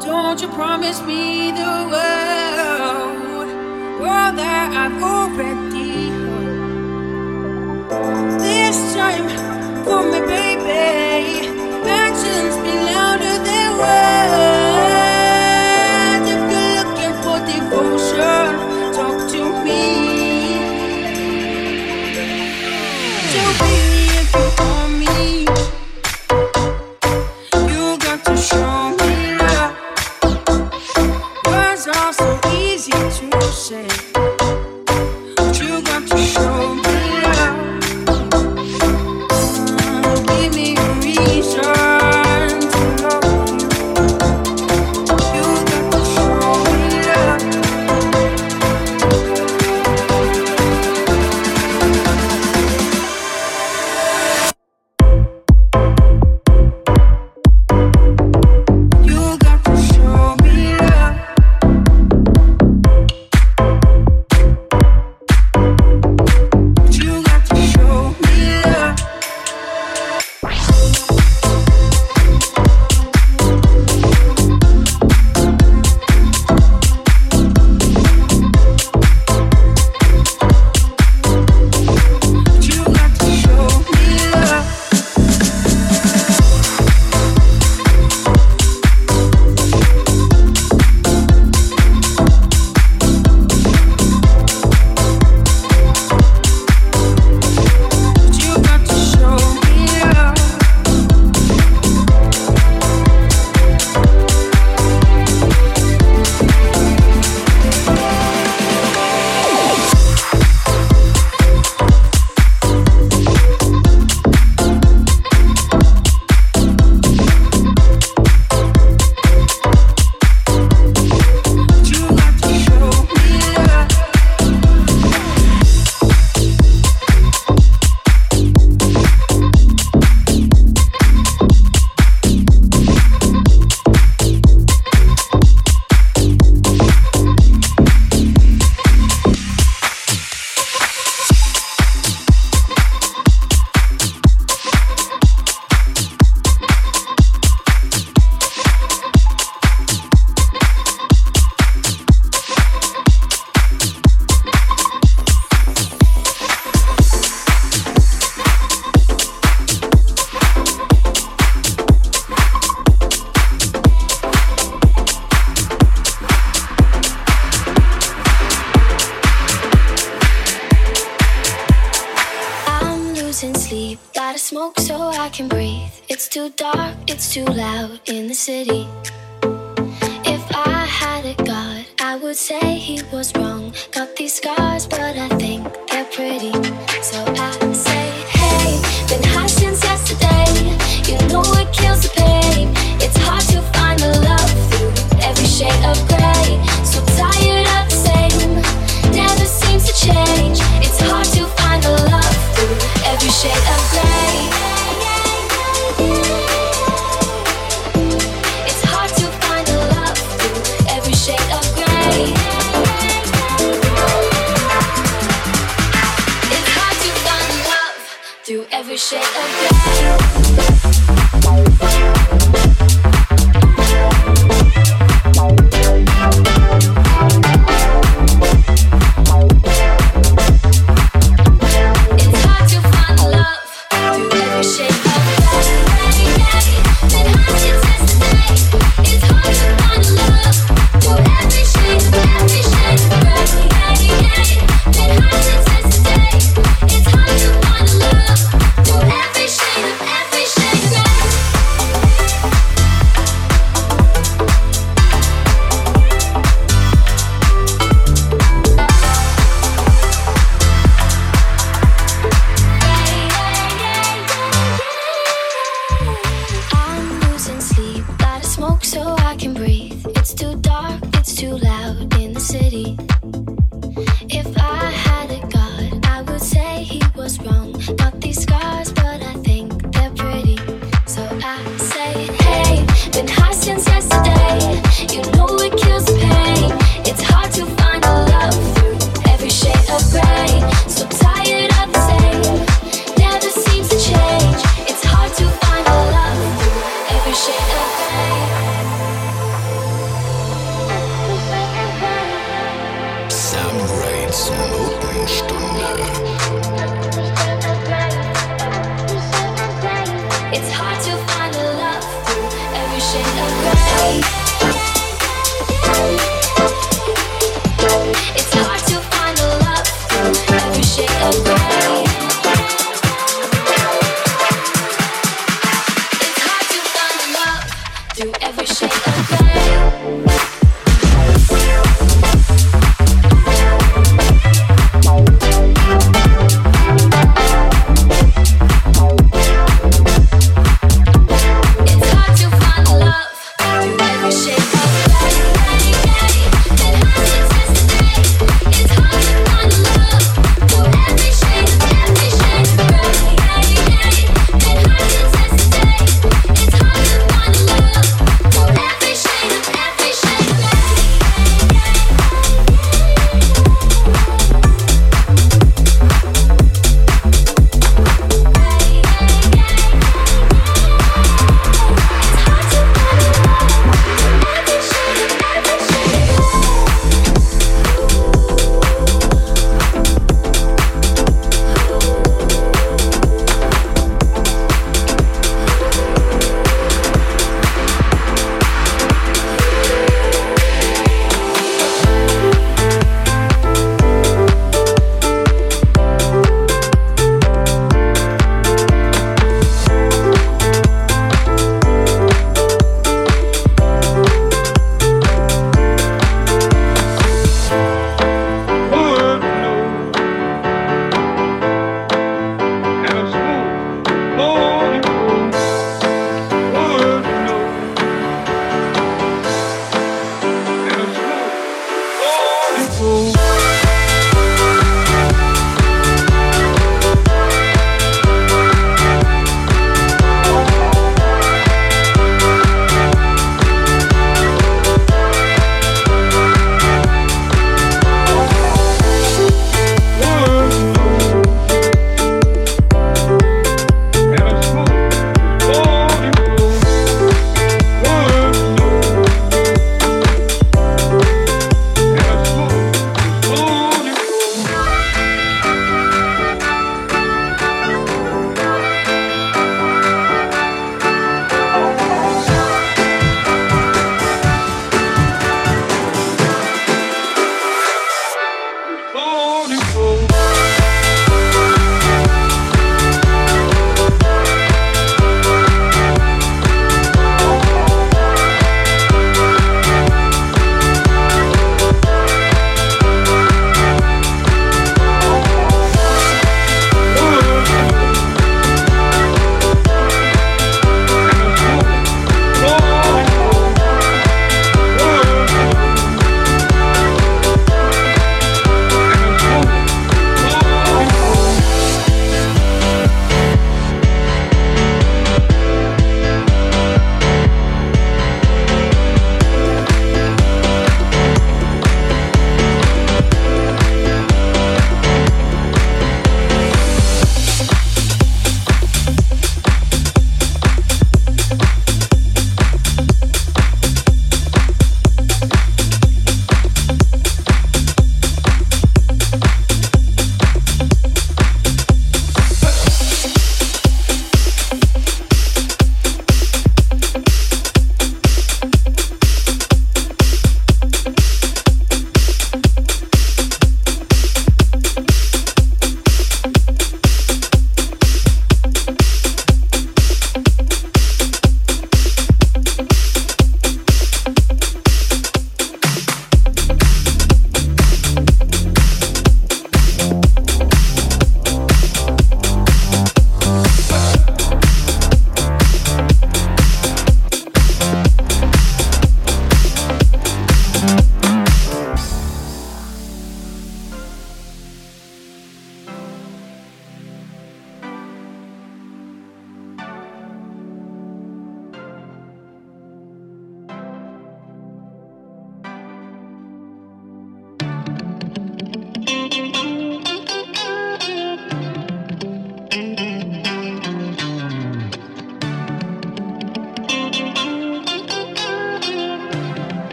Don't you promise me the world, world that I've already heard. This time, for me, baby.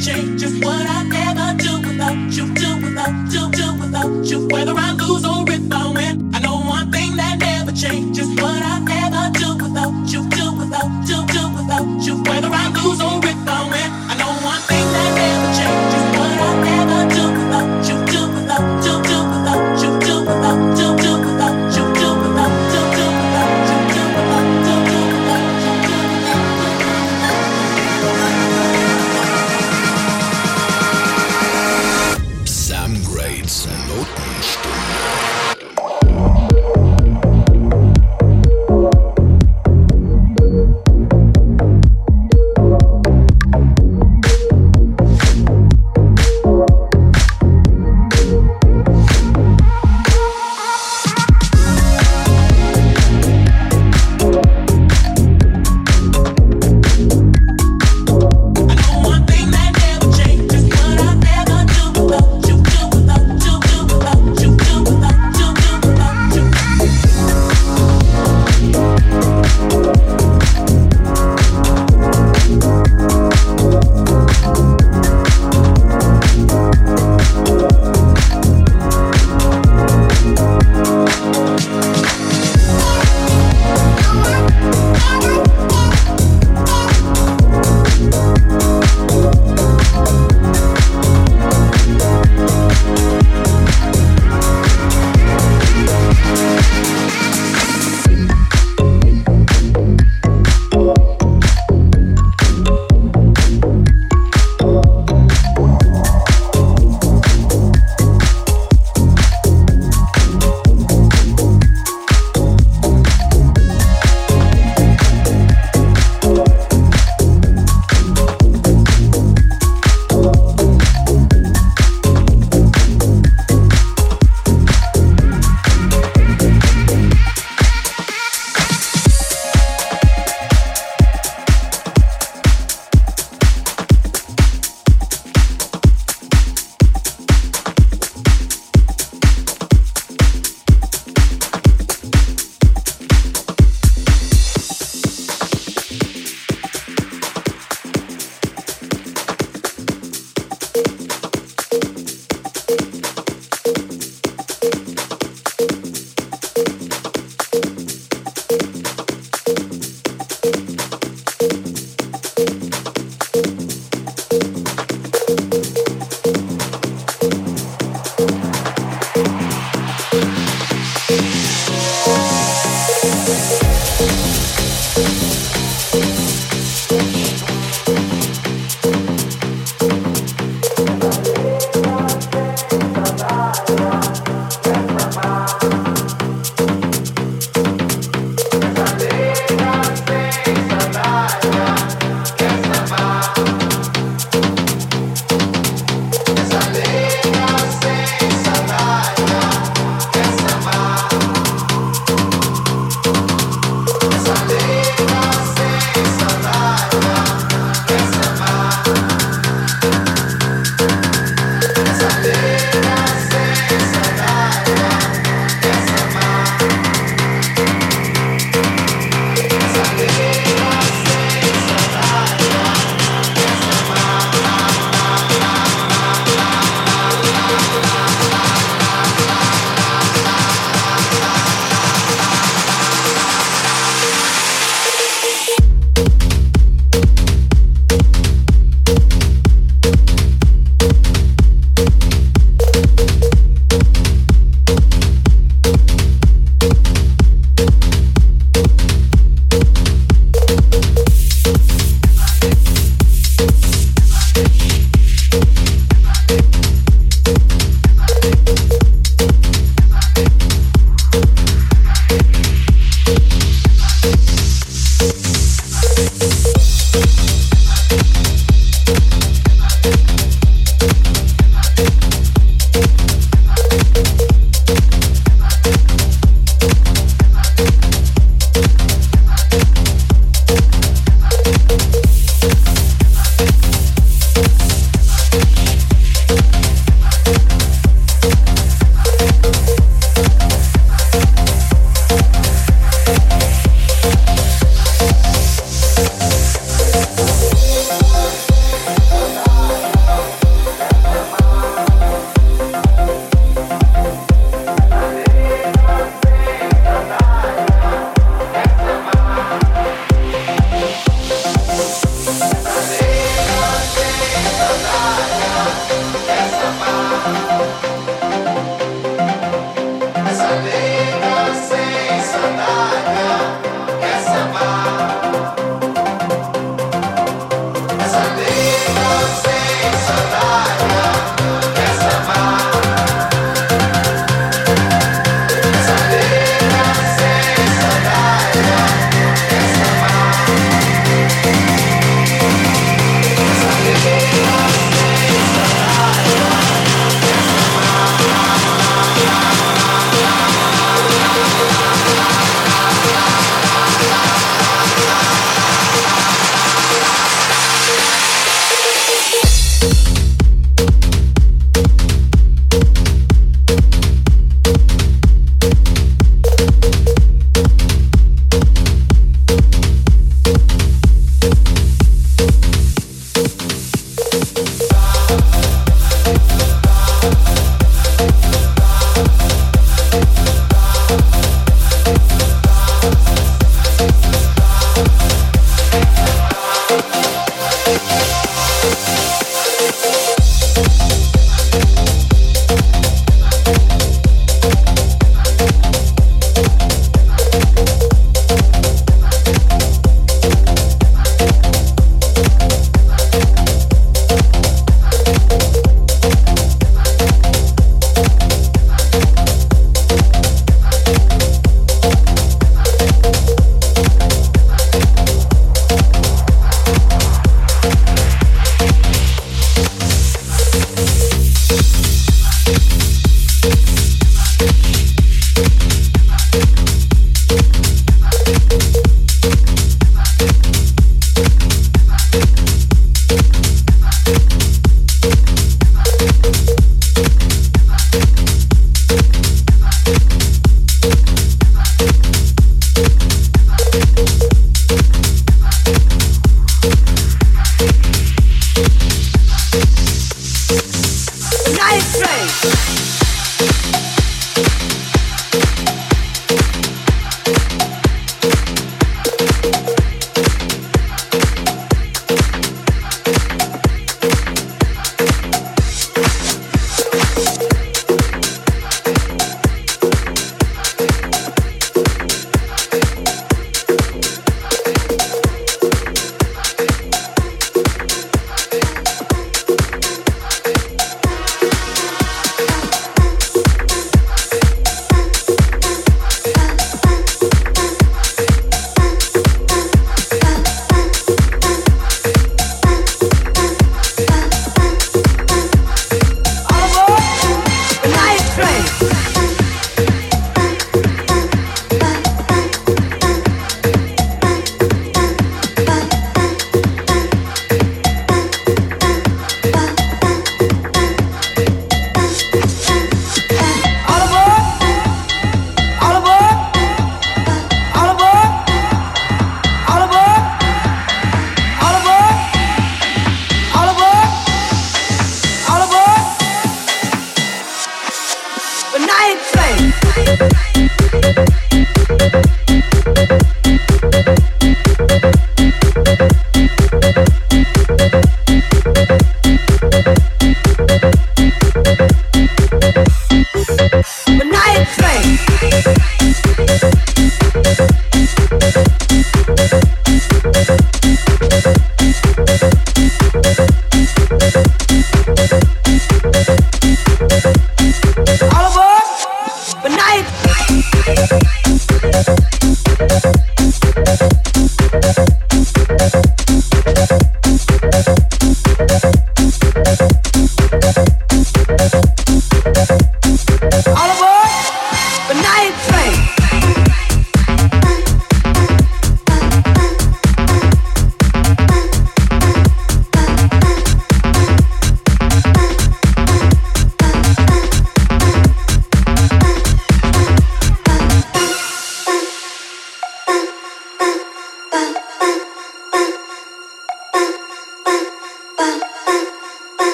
change.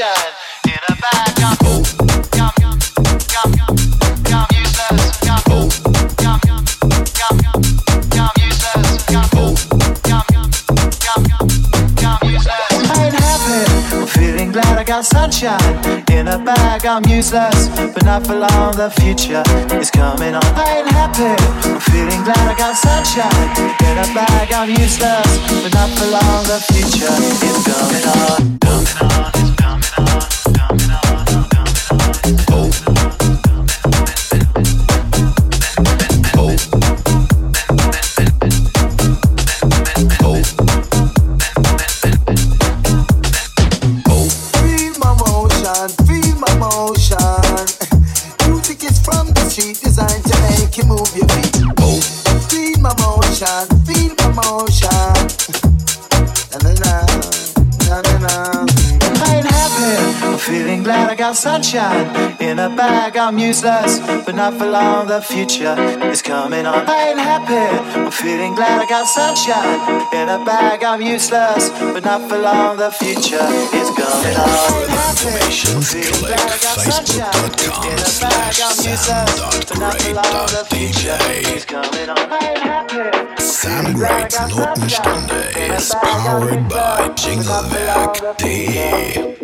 In a bag. I'm, I'm, useless. Feeling glad I got sunshine in a bag. I'm useless, but not for long. The future is coming on. I ain't happy. Feeling glad I got sunshine in a bag. I'm useless, but not for long. The future is coming on. Coming on. It's sunshine in a bag. I'm useless, but not for long. The future is coming on. I ain't happy. I'm feeling glad I got sunshine in a bag. I'm useless, but not for long. The future is coming on. I ain't happy. I'm feeling glad I got sunshine in a bag. I'm useless, but not for long. The future is coming on. I ain't happy. Sam Grade's Notenstunde is powered by Jinglewerk.de.